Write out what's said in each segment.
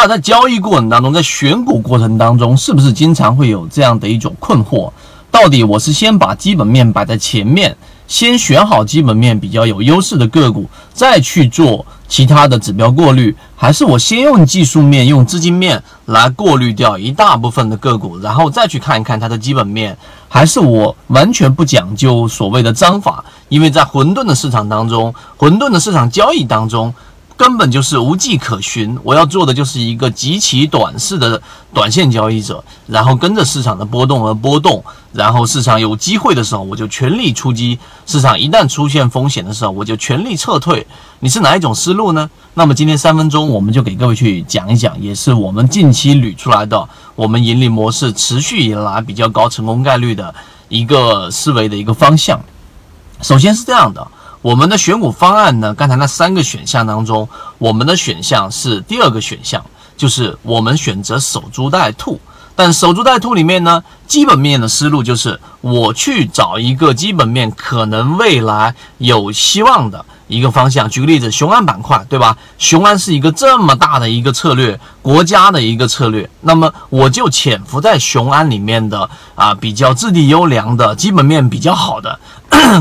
那在交易过程当中，在选股过程当中，是不是经常会有这样的一种困惑？到底我是先把基本面摆在前面，先选好基本面比较有优势的个股，再去做其他的指标过滤，还是我先用技术面、用资金面来过滤掉一大部分的个股，然后再去看一看它的基本面？还是我完全不讲究所谓的章法？因为在混沌的市场当中，混沌的市场交易当中。根本就是无迹可寻。我要做的就是一个极其短视的短线交易者，然后跟着市场的波动而波动，然后市场有机会的时候我就全力出击，市场一旦出现风险的时候我就全力撤退。你是哪一种思路呢？那么今天三分钟我们就给各位去讲一讲，也是我们近期捋出来的我们盈利模式持续以来比较高成功概率的一个思维的一个方向。首先是这样的。我们的选股方案呢？刚才那三个选项当中，我们的选项是第二个选项，就是我们选择守株待兔。但守株待兔里面呢，基本面的思路就是我去找一个基本面可能未来有希望的。一个方向，举个例子，雄安板块，对吧？雄安是一个这么大的一个策略，国家的一个策略。那么我就潜伏在雄安里面的啊，比较质地优良的、基本面比较好的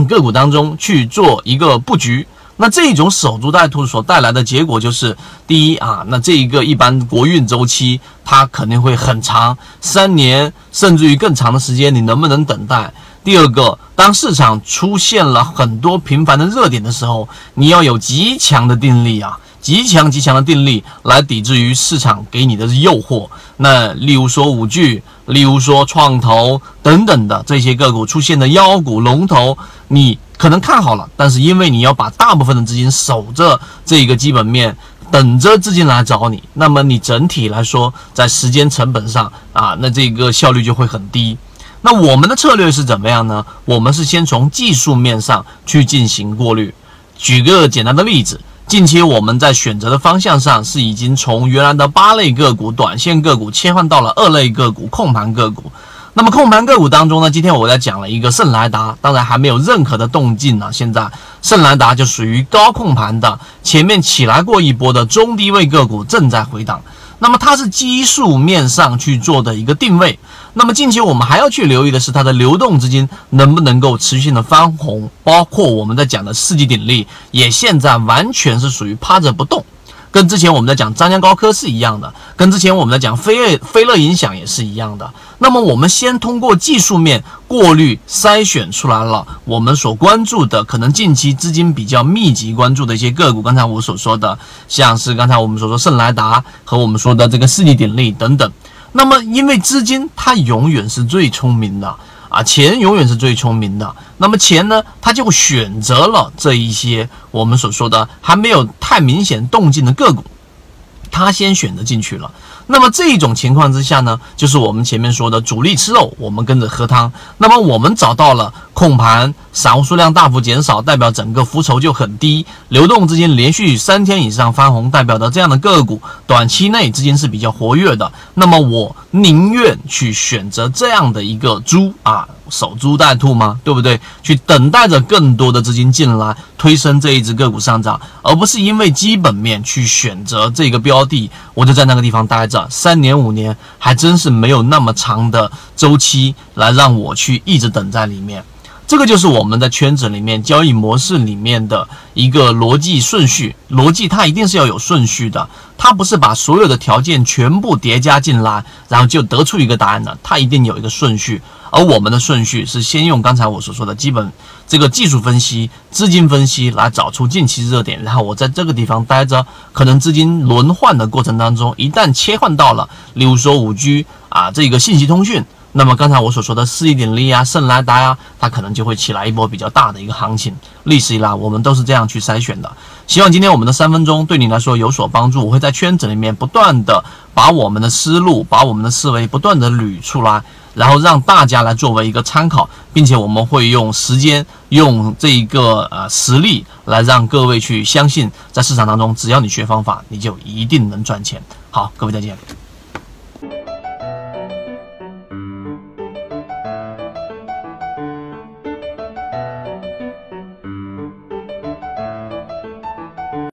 个股当中去做一个布局。那这种守株待兔所带来的结果就是，第一啊，那这一个一般国运周期它肯定会很长，三年甚至于更长的时间，你能不能等待？第二个，当市场出现了很多频繁的热点的时候，你要有极强的定力啊，极强极强的定力来抵制于市场给你的诱惑。那例如说五 G，例如说创投等等的这些个股出现的妖股龙头，你可能看好了，但是因为你要把大部分的资金守着这个基本面，等着资金来找你，那么你整体来说在时间成本上啊，那这个效率就会很低。那我们的策略是怎么样呢？我们是先从技术面上去进行过滤。举个简单的例子，近期我们在选择的方向上是已经从原来的八类个股、短线个股切换到了二类个股、控盘个股。那么控盘个股当中呢，今天我在讲了一个圣莱达，当然还没有任何的动静呢。现在圣莱达就属于高控盘的，前面起来过一波的中低位个股正在回档。那么它是基数面上去做的一个定位。那么近期我们还要去留意的是它的流动资金能不能够持续性的翻红，包括我们在讲的四季鼎立也现在完全是属于趴着不动。跟之前我们在讲张江高科是一样的，跟之前我们在讲飞乐飞乐影响也是一样的。那么我们先通过技术面过滤筛选出来了我们所关注的可能近期资金比较密集关注的一些个股。刚才我所说的，像是刚才我们所说圣莱达和我们说的这个世纪鼎力等等。那么因为资金它永远是最聪明的。啊，钱永远是最聪明的。那么钱呢，它就选择了这一些我们所说的还没有太明显动静的个股，他先选择进去了。那么这种情况之下呢，就是我们前面说的主力吃肉，我们跟着喝汤。那么我们找到了控盘，散户数量大幅减少，代表整个浮筹就很低，流动资金连续三天以上翻红，代表的这样的个股，短期内资金是比较活跃的。那么我宁愿去选择这样的一个猪啊。守株待兔吗？对不对？去等待着更多的资金进来推升这一只个股上涨，而不是因为基本面去选择这个标的，我就在那个地方待着三年五年，还真是没有那么长的周期来让我去一直等在里面。这个就是我们在圈子里面交易模式里面的一个逻辑顺序，逻辑它一定是要有顺序的，它不是把所有的条件全部叠加进来，然后就得出一个答案的，它一定有一个顺序。而我们的顺序是先用刚才我所说的基本这个技术分析、资金分析来找出近期热点，然后我在这个地方待着，可能资金轮换的过程当中，一旦切换到了，例如说五 G 啊这个信息通讯，那么刚才我所说的四一点力啊、圣莱达呀，它可能就会起来一波比较大的一个行情。历史以来，我们都是这样去筛选的。希望今天我们的三分钟对你来说有所帮助。我会在圈子里面不断的把我们的思路、把我们的思维不断的捋出来。然后让大家来作为一个参考，并且我们会用时间、用这一个呃实力来让各位去相信，在市场当中，只要你学方法，你就一定能赚钱。好，各位再见。